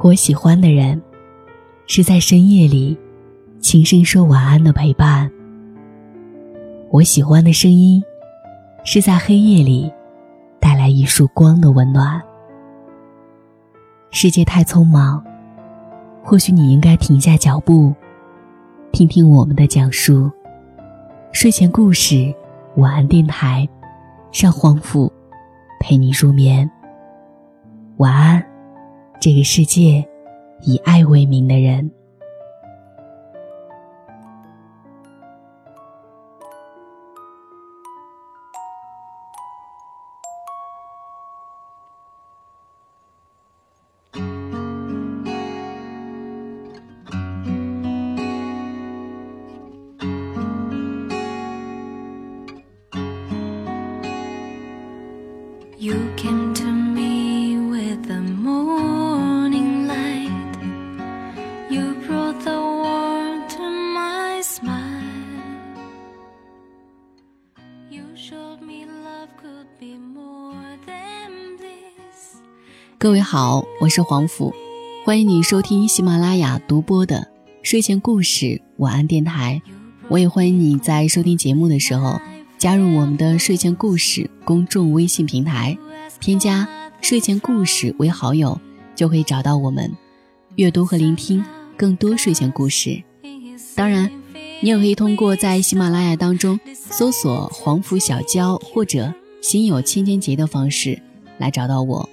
我喜欢的人，是在深夜里轻声说晚安的陪伴。我喜欢的声音，是在黑夜里带来一束光的温暖。世界太匆忙，或许你应该停下脚步，听听我们的讲述。睡前故事，晚安电台，让黄甫陪你入眠。晚安，这个世界以爱为名的人。各位好，我是黄甫，欢迎你收听喜马拉雅独播的睡前故事晚安电台。我也欢迎你在收听节目的时候加入我们的睡前故事公众微信平台，添加睡前故事为好友，就可以找到我们，阅读和聆听更多睡前故事。当然，你也可以通过在喜马拉雅当中搜索“黄甫小娇”或者“心有千千结”的方式来找到我。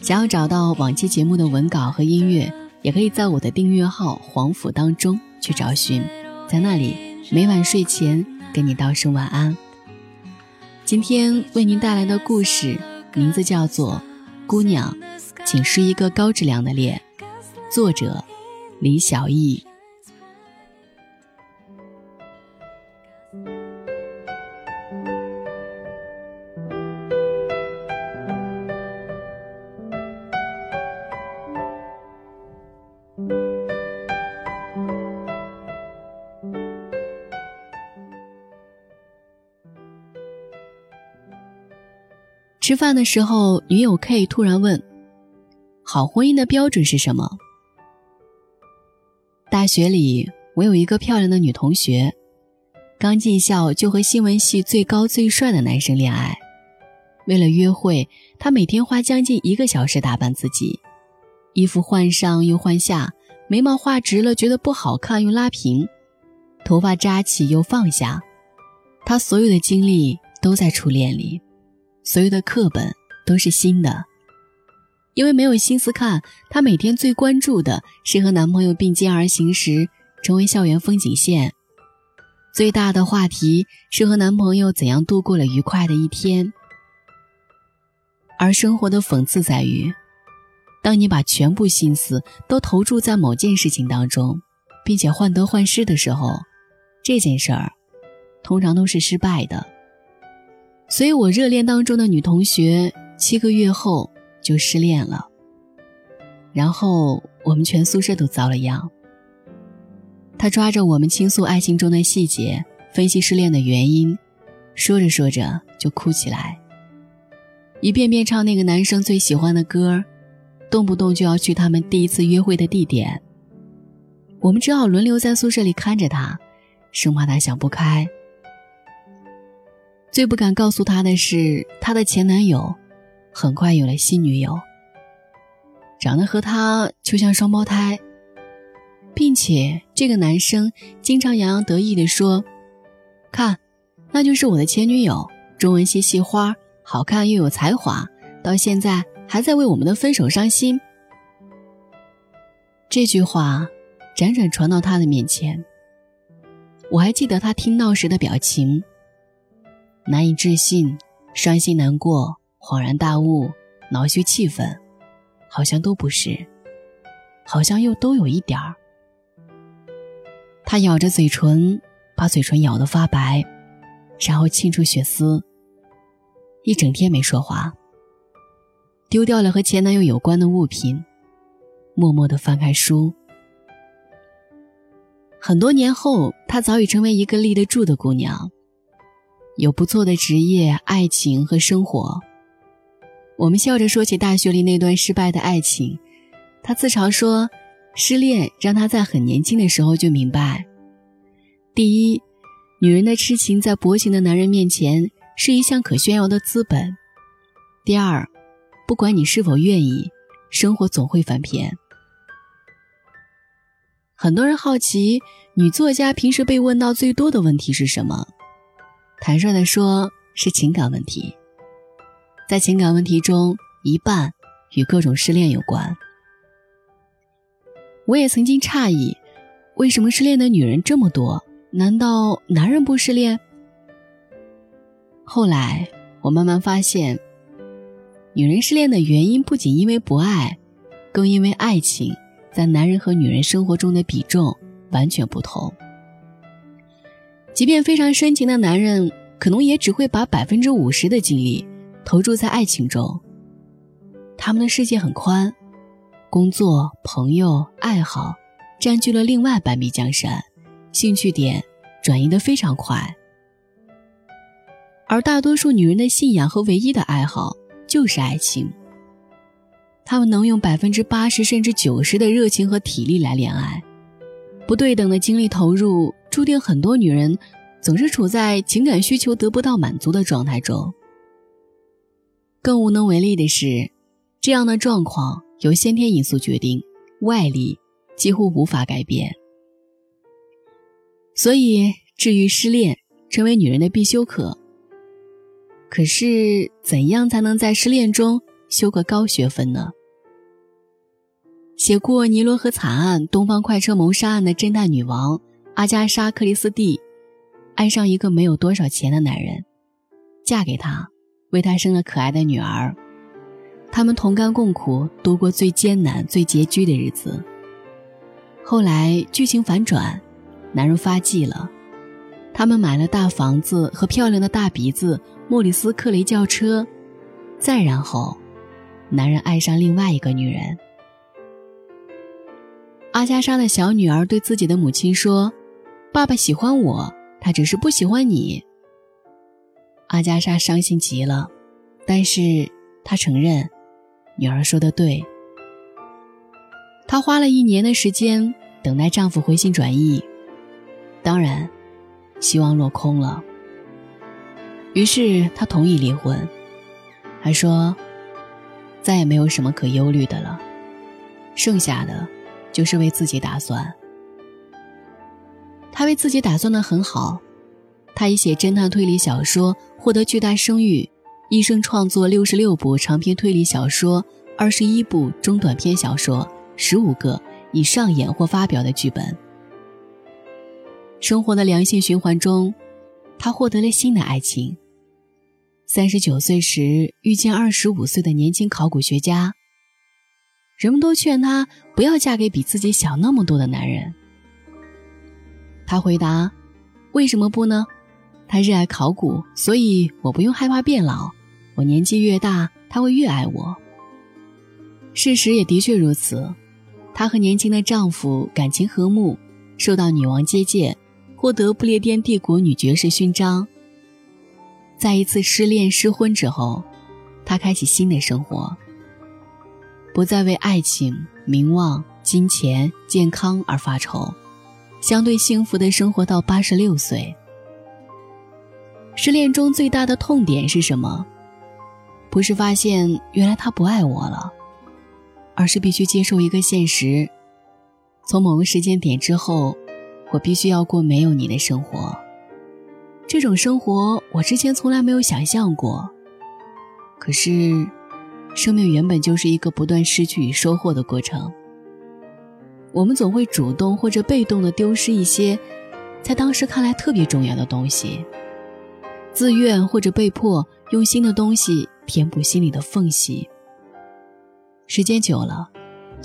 想要找到往期节目的文稿和音乐，也可以在我的订阅号“黄甫”当中去找寻，在那里每晚睡前跟你道声晚安。今天为您带来的故事名字叫做《姑娘，请是一个高质量的恋》，作者李小艺。吃饭的时候，女友 K 突然问：“好婚姻的标准是什么？”大学里，我有一个漂亮的女同学，刚进校就和新闻系最高最帅的男生恋爱。为了约会，她每天花将近一个小时打扮自己，衣服换上又换下，眉毛画直了觉得不好看又拉平，头发扎起又放下。她所有的精力都在初恋里。所有的课本都是新的，因为没有心思看。她每天最关注的是和男朋友并肩而行时成为校园风景线，最大的话题是和男朋友怎样度过了愉快的一天。而生活的讽刺在于，当你把全部心思都投注在某件事情当中，并且患得患失的时候，这件事儿通常都是失败的。所以，我热恋当中的女同学七个月后就失恋了，然后我们全宿舍都遭了殃。她抓着我们倾诉爱情中的细节，分析失恋的原因，说着说着就哭起来，一遍遍唱那个男生最喜欢的歌，动不动就要去他们第一次约会的地点。我们只好轮流在宿舍里看着她，生怕她想不开。最不敢告诉他的是，他的前男友很快有了新女友，长得和他就像双胞胎，并且这个男生经常洋洋得意地说：“看，那就是我的前女友，中文系系花，好看又有才华，到现在还在为我们的分手伤心。”这句话辗转传到他的面前，我还记得他听到时的表情。难以置信、伤心难过、恍然大悟、恼羞气愤，好像都不是，好像又都有一点儿。他咬着嘴唇，把嘴唇咬得发白，然后沁出血丝。一整天没说话，丢掉了和前男友有关的物品，默默地翻开书。很多年后，她早已成为一个立得住的姑娘。有不错的职业、爱情和生活。我们笑着说起大学里那段失败的爱情，他自嘲说，失恋让他在很年轻的时候就明白：第一，女人的痴情在薄情的男人面前是一项可炫耀的资本；第二，不管你是否愿意，生活总会翻篇。很多人好奇，女作家平时被问到最多的问题是什么？坦率地说，是情感问题。在情感问题中，一半与各种失恋有关。我也曾经诧异，为什么失恋的女人这么多？难道男人不失恋？后来我慢慢发现，女人失恋的原因不仅因为不爱，更因为爱情在男人和女人生活中的比重完全不同。即便非常深情的男人，可能也只会把百分之五十的精力投注在爱情中。他们的世界很宽，工作、朋友、爱好占据了另外半壁江山，兴趣点转移的非常快。而大多数女人的信仰和唯一的爱好就是爱情。她们能用百分之八十甚至九十的热情和体力来恋爱，不对等的精力投入。注定很多女人总是处在情感需求得不到满足的状态中。更无能为力的是，这样的状况由先天因素决定，外力几乎无法改变。所以，治愈失恋成为女人的必修课。可是，怎样才能在失恋中修个高学分呢？写过《尼罗河惨案》《东方快车谋杀案》的侦探女王。阿加莎·克里斯蒂爱上一个没有多少钱的男人，嫁给他，为他生了可爱的女儿。他们同甘共苦，度过最艰难、最拮据的日子。后来剧情反转，男人发迹了，他们买了大房子和漂亮的大鼻子莫里斯·克雷轿车。再然后，男人爱上另外一个女人。阿加莎的小女儿对自己的母亲说。爸爸喜欢我，他只是不喜欢你。阿加莎伤心极了，但是她承认，女儿说的对。她花了一年的时间等待丈夫回心转意，当然，希望落空了。于是她同意离婚，还说，再也没有什么可忧虑的了，剩下的就是为自己打算。他为自己打算的很好，他以写侦探推理小说获得巨大声誉，一生创作六十六部长篇推理小说，二十一部中短篇小说，十五个已上演或发表的剧本。生活的良性循环中，他获得了新的爱情。三十九岁时遇见二十五岁的年轻考古学家，人们都劝她不要嫁给比自己小那么多的男人。他回答：“为什么不呢？他热爱考古，所以我不用害怕变老。我年纪越大，他会越爱我。事实也的确如此。她和年轻的丈夫感情和睦，受到女王接见，获得不列颠帝国女爵士勋章。在一次失恋失婚之后，她开启新的生活，不再为爱情、名望、金钱、健康而发愁。”相对幸福的生活到八十六岁。失恋中最大的痛点是什么？不是发现原来他不爱我了，而是必须接受一个现实：从某个时间点之后，我必须要过没有你的生活。这种生活我之前从来没有想象过。可是，生命原本就是一个不断失去与收获的过程。我们总会主动或者被动的丢失一些，在当时看来特别重要的东西，自愿或者被迫用新的东西填补心里的缝隙。时间久了，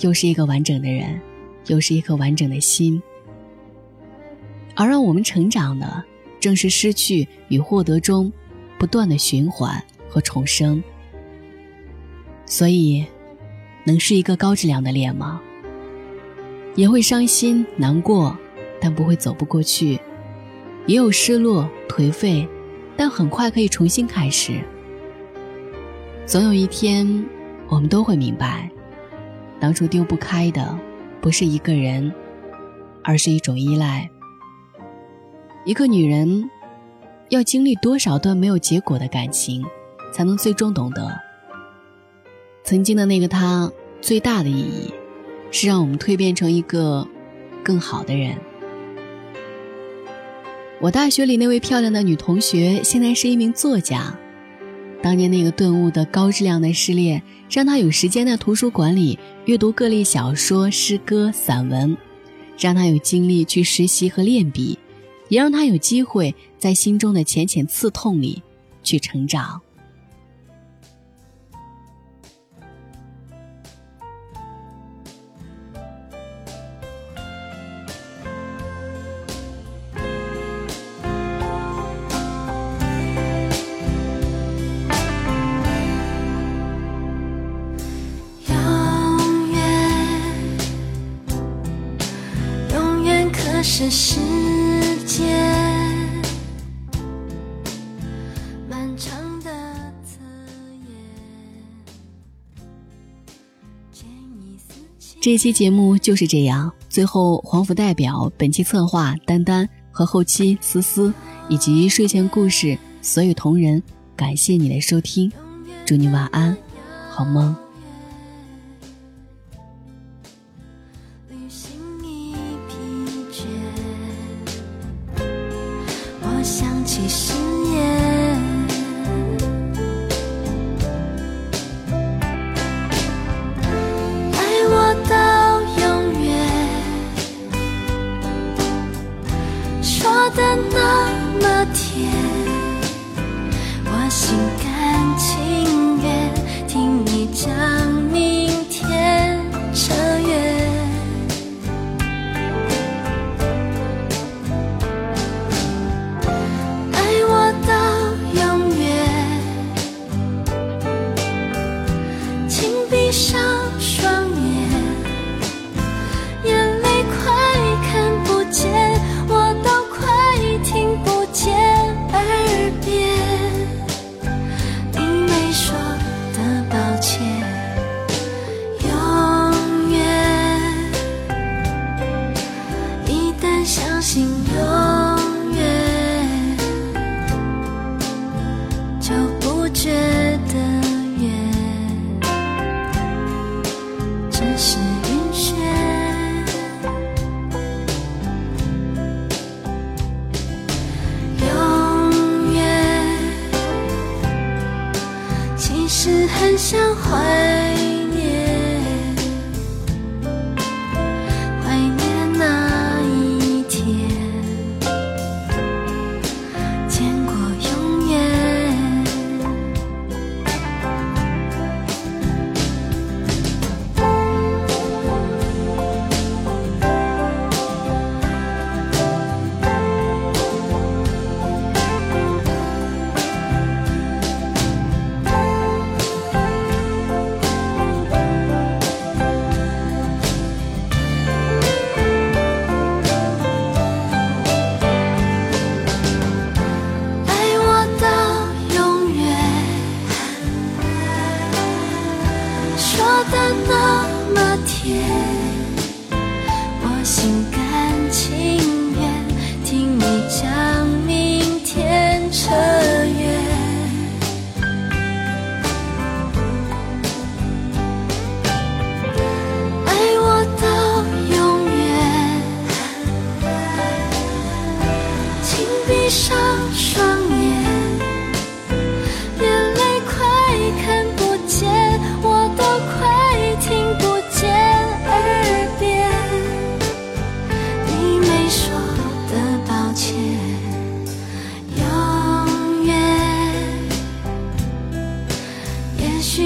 又是一个完整的人，又是一颗完整的心。而让我们成长的，正是失去与获得中不断的循环和重生。所以，能是一个高质量的恋吗？也会伤心难过，但不会走不过去；也有失落颓废，但很快可以重新开始。总有一天，我们都会明白，当初丢不开的，不是一个人，而是一种依赖。一个女人，要经历多少段没有结果的感情，才能最终懂得，曾经的那个他最大的意义，是让我们蜕变成一个更好的人。我大学里那位漂亮的女同学，现在是一名作家。当年那个顿悟的高质量的失恋，让她有时间在图书馆里阅读各类小说、诗歌、散文，让她有精力去实习和练笔，也让她有机会在心中的浅浅刺痛里去成长。是世界漫长的这期节目就是这样。最后，黄甫代表本期策划丹丹和后期思思以及睡前故事所有同仁，感谢你的收听，祝你晚安，好梦。其实很想回忆。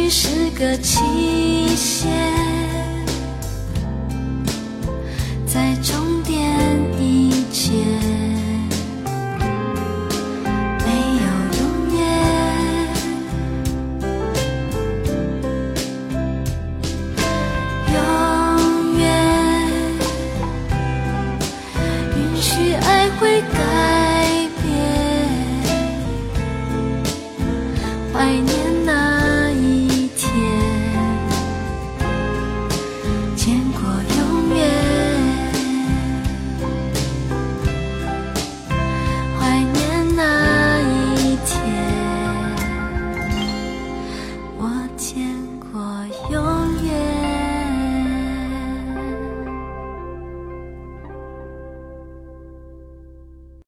是个期限，